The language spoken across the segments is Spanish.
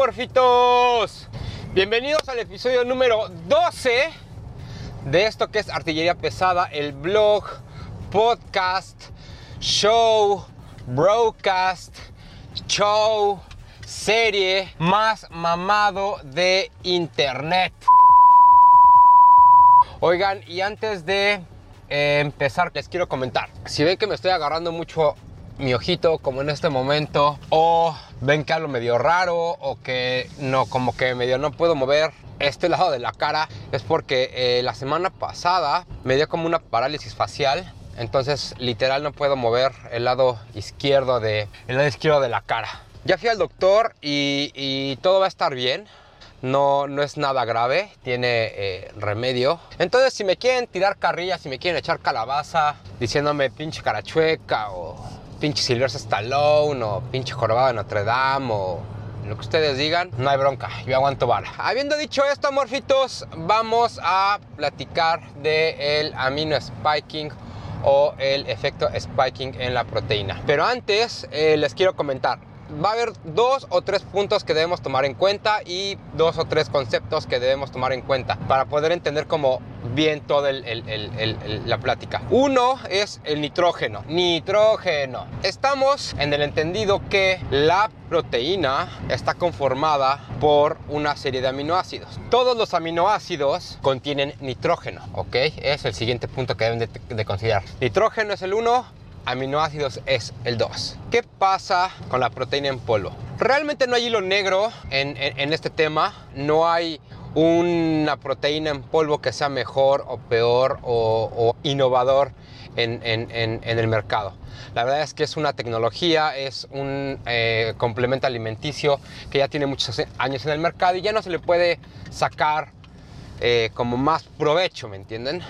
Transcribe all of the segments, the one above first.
morfitos? Bienvenidos al episodio número 12 de esto que es Artillería Pesada, el blog, podcast, show, broadcast, show, serie más mamado de internet. Oigan, y antes de eh, empezar, les quiero comentar. Si ven que me estoy agarrando mucho mi ojito como en este momento o ven que hablo medio raro o que no como que medio no puedo mover este lado de la cara es porque eh, la semana pasada me dio como una parálisis facial. Entonces literal no puedo mover el lado izquierdo de el lado izquierdo de la cara. Ya fui al doctor y, todo va a estar bien. No, no es nada grave, tiene eh, remedio. Entonces, si me quieren tirar carrilla, si me quieren echar calabaza, diciéndome pinche carachueca o pinche Sylvester Stallone o pinche jorobado de Notre Dame o lo que ustedes digan, no hay bronca, yo aguanto vara. Habiendo dicho esto, morfitos, vamos a platicar del el amino spiking o el efecto spiking en la proteína. Pero antes eh, les quiero comentar, va a haber dos o tres puntos que debemos tomar en cuenta y dos o tres conceptos que debemos tomar en cuenta para poder entender como bien toda la plática. Uno es el nitrógeno. Nitrógeno. Estamos en el entendido que la proteína está conformada por una serie de aminoácidos. Todos los aminoácidos contienen nitrógeno, ¿ok? Es el siguiente punto que deben de, de considerar. Nitrógeno es el uno, aminoácidos es el 2. ¿Qué pasa con la proteína en polvo? Realmente no hay hilo negro en, este tema, no hay una proteína en polvo que sea mejor o peor o, innovador en, el mercado. La verdad es que es una tecnología, es un eh, complemento alimenticio que ya tiene muchos años en el mercado y ya no se le puede sacar eh, como más provecho, ¿me entienden?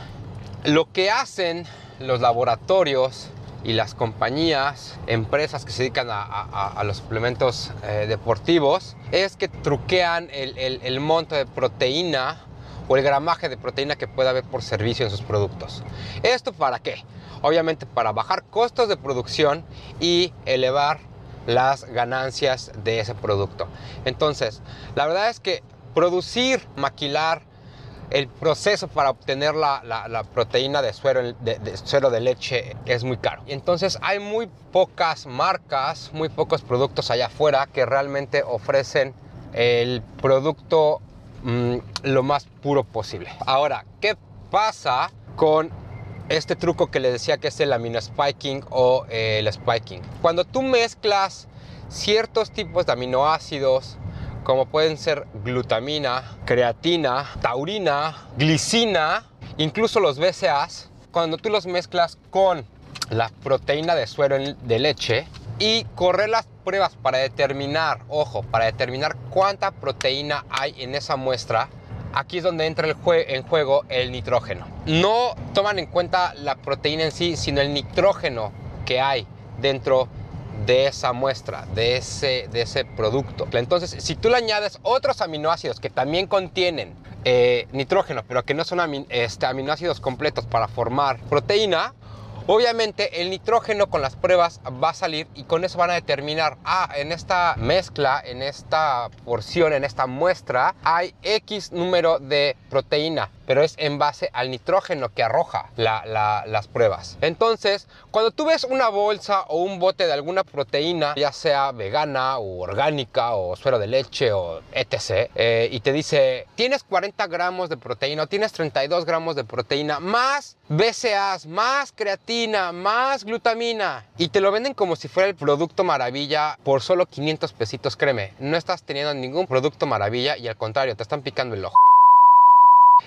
Lo que hacen los laboratorios y las compañías, empresas que se dedican a, los suplementos eh, deportivos, es que truquean el, monto de proteína o el gramaje de proteína que pueda haber por servicio en sus productos. ¿Esto para qué? Obviamente para bajar costos de producción y elevar las ganancias de ese producto. Entonces, la verdad es que producir, maquilar, el proceso para obtener la, proteína de suero de, leche es muy caro. Entonces hay muy pocas marcas, muy pocos productos allá afuera que realmente ofrecen el producto mm, lo más puro posible. Ahora, ¿qué pasa con este truco que les decía que es el amino spiking o el spiking? Cuando tú mezclas ciertos tipos de aminoácidos como pueden ser glutamina, creatina, taurina, glicina, incluso los BCAAs, cuando tú los mezclas con la proteína de suero de leche y correr las pruebas para determinar, ojo, para determinar cuánta proteína hay en esa muestra, aquí es donde entra el en juego el nitrógeno. No toman en cuenta la proteína en sí, sino el nitrógeno que hay dentro de esa muestra, de ese, de ese producto. Entonces, si tú le añades otros aminoácidos que también contienen eh, nitrógeno, pero que no son este, aminoácidos completos para formar proteína, Obviamente el nitrógeno con las pruebas va a salir y con eso van a determinar, ah, en esta mezcla, en esta porción, en esta muestra, hay X número de proteína pero es en base al nitrógeno que arroja las pruebas. Entonces, cuando tú ves una bolsa o un bote de alguna proteína, ya sea vegana o orgánica o suero de leche o etc., eh, y te dice, tienes 40 gramos de proteína o tienes 32 gramos de proteína, más BCAAs, más creatina, más glutamina, y te lo venden como si fuera el producto maravilla por solo 500 pesitos, créeme, no estás teniendo ningún producto maravilla y al contrario, te están picando el ojo.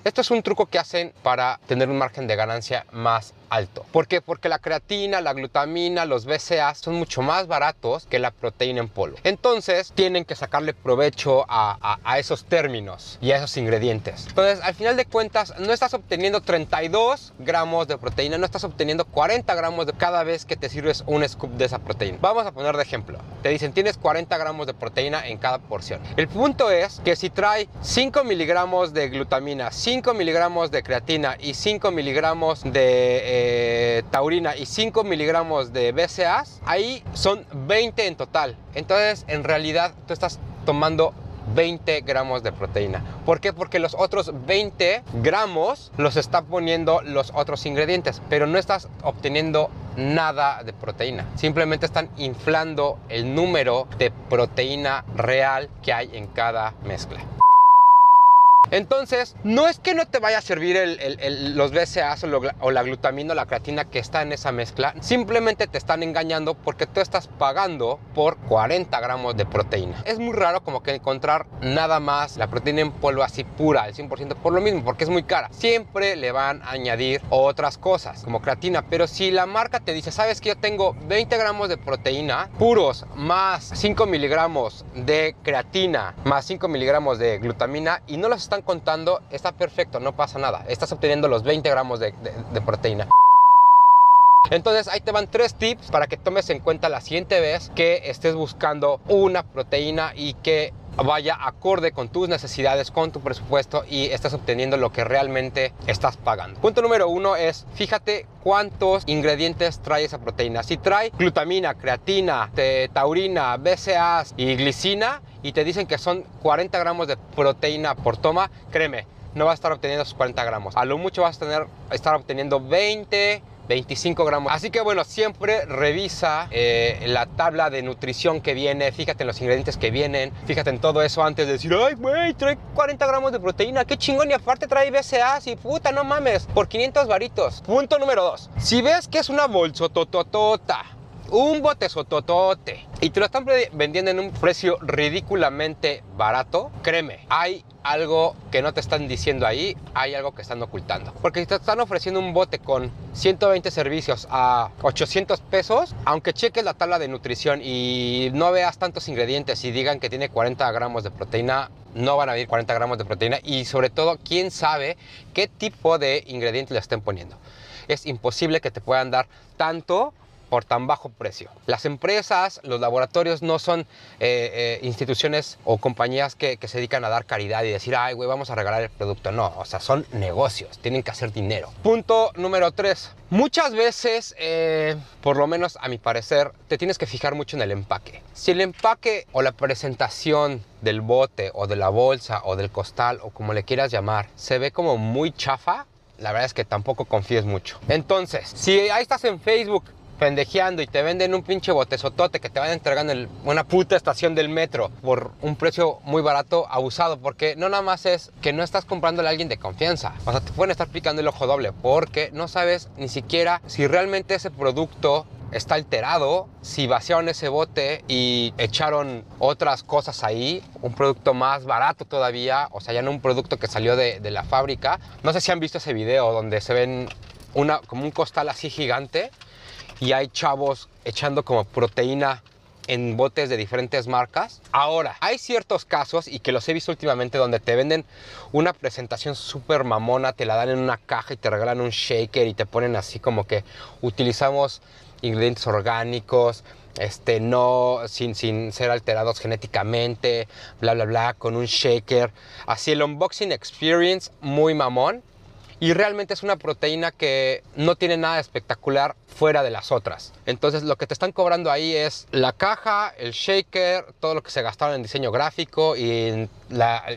Esto es un truco que hacen para tener un margen de ganancia más alto. ¿Por qué? Porque la creatina, la glutamina, los BCA son mucho más baratos que la proteína en polvo. Entonces tienen que sacarle provecho a, esos términos y a esos ingredientes. Entonces al final de cuentas no estás obteniendo 32 gramos de proteína, no estás obteniendo 40 gramos de cada vez que te sirves un scoop de esa proteína. Vamos a poner de ejemplo. Te dicen tienes 40 gramos de proteína en cada porción. El punto es que si trae 5 miligramos de glutamina, 5 miligramos de creatina y 5 miligramos de... Eh, taurina y 5 miligramos de BCAAs, ahí son 20 en total. Entonces, en realidad, tú estás tomando 20 gramos de proteína. ¿Por qué? Porque los otros 20 gramos los está poniendo los otros ingredientes, pero no estás obteniendo nada de proteína. Simplemente están inflando el número de proteína real que hay en cada mezcla. Entonces, no es que no te vaya a servir los BCAAs o, la glutamina o la creatina que está en esa mezcla, simplemente te están engañando porque tú estás pagando por 40 gramos de proteína. Es muy raro como que encontrar nada más la proteína en polvo así pura, al 100% por lo mismo, porque es muy cara. Siempre le van a añadir otras cosas como creatina, pero si la marca te dice, sabes que yo tengo 20 gramos de proteína puros más 5 miligramos de creatina más 5 miligramos de glutamina y no los están contando, está perfecto, no pasa nada. Estás obteniendo los 20 gramos de, proteína. Entonces ahí te van tres tips para que tomes en cuenta la siguiente vez que estés buscando una proteína y que vaya acorde con tus necesidades, con tu presupuesto y estás obteniendo lo que realmente estás pagando. Punto número uno es fíjate cuántos ingredientes trae esa proteína. Si trae glutamina, creatina, taurina, BCAAs y glicina y te dicen que son 40 gramos de proteína por toma, créeme, no vas a estar obteniendo esos 40 gramos. A lo mucho vas a tener, estar obteniendo 20 25 gramos. Así que bueno, siempre revisa eh, la tabla de nutrición que viene, fíjate en los ingredientes que vienen, fíjate en todo eso antes de decir, ay, güey, trae 40 gramos de proteína, qué chingón, y aparte trae BCA, y puta, no mames, por 500 varitos. Punto número 2. Si ves que es una bolsotototota, un bote sototote y te lo están vendiendo en un precio ridículamente barato, créeme, hay algo que no te están diciendo ahí, hay algo que están ocultando. Porque si te están ofreciendo un bote con 120 servicios a 800 pesos, aunque cheques la tabla de nutrición y no veas tantos ingredientes y digan que tiene 40 gramos de proteína, no van a haber 40 gramos de proteína y sobre todo, quién sabe qué tipo de ingredientes le estén poniendo. Es imposible que te puedan dar tanto por tan bajo precio. Las empresas, los laboratorios no son eh, eh, instituciones o compañías que, se dedican a dar caridad y decir, ay, güey, vamos a regalar el producto. No, o sea, son negocios, tienen que hacer dinero. Punto número tres. Muchas veces, eh, por lo menos a mi parecer, te tienes que fijar mucho en el empaque. Si el empaque o la presentación del bote o de la bolsa o del costal o como le quieras llamar se ve como muy chafa, la verdad es que tampoco confíes mucho. Entonces, si ahí estás en Facebook pendejeando y te venden un pinche botezotote que te van a entregar en una puta estación del metro por un precio muy barato, abusado, porque no nada más es que no estás comprándole a alguien de confianza, o sea, te pueden estar picando el ojo doble, porque no sabes ni siquiera si realmente ese producto está alterado, si vaciaron ese bote y echaron otras cosas ahí, un producto más barato todavía, o sea, ya no un producto que salió de, de la fábrica. No sé si han visto ese video donde se ven una, como un costal así gigante y hay chavos echando como proteína en botes de diferentes marcas. Ahora, hay ciertos casos, y que los he visto últimamente, donde te venden una presentación súper mamona, te la dan en una caja y te regalan un shaker y te ponen así como que utilizamos ingredientes orgánicos, este, no, sin, sin ser alterados genéticamente, bla, bla, bla, con un shaker. Así el unboxing experience muy mamón y realmente es una proteína que no tiene nada espectacular fuera de las otras. Entonces lo que te están cobrando ahí es la caja, el shaker, todo lo que se gastaron en diseño gráfico y,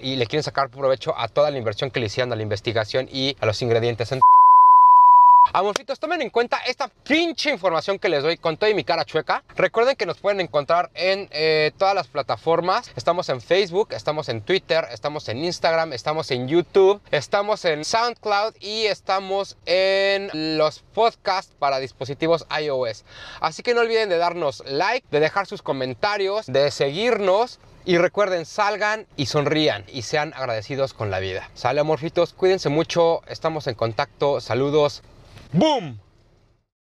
y le quieren sacar provecho a toda la inversión que le hicieron a la investigación y a los ingredientes. Amorfitos, tomen en cuenta esta pinche información que les doy con toda mi cara chueca. Recuerden que nos pueden encontrar en eh, todas las plataformas. Estamos en Facebook, estamos en Twitter, estamos en Instagram, estamos en YouTube, estamos en SoundCloud y estamos en los podcasts para dispositivos iOS. Así que no olviden de darnos like, de dejar sus comentarios, de seguirnos. Y recuerden, salgan y sonrían y sean agradecidos con la vida. Sale amorfitos, cuídense mucho, estamos en contacto, saludos, Бум!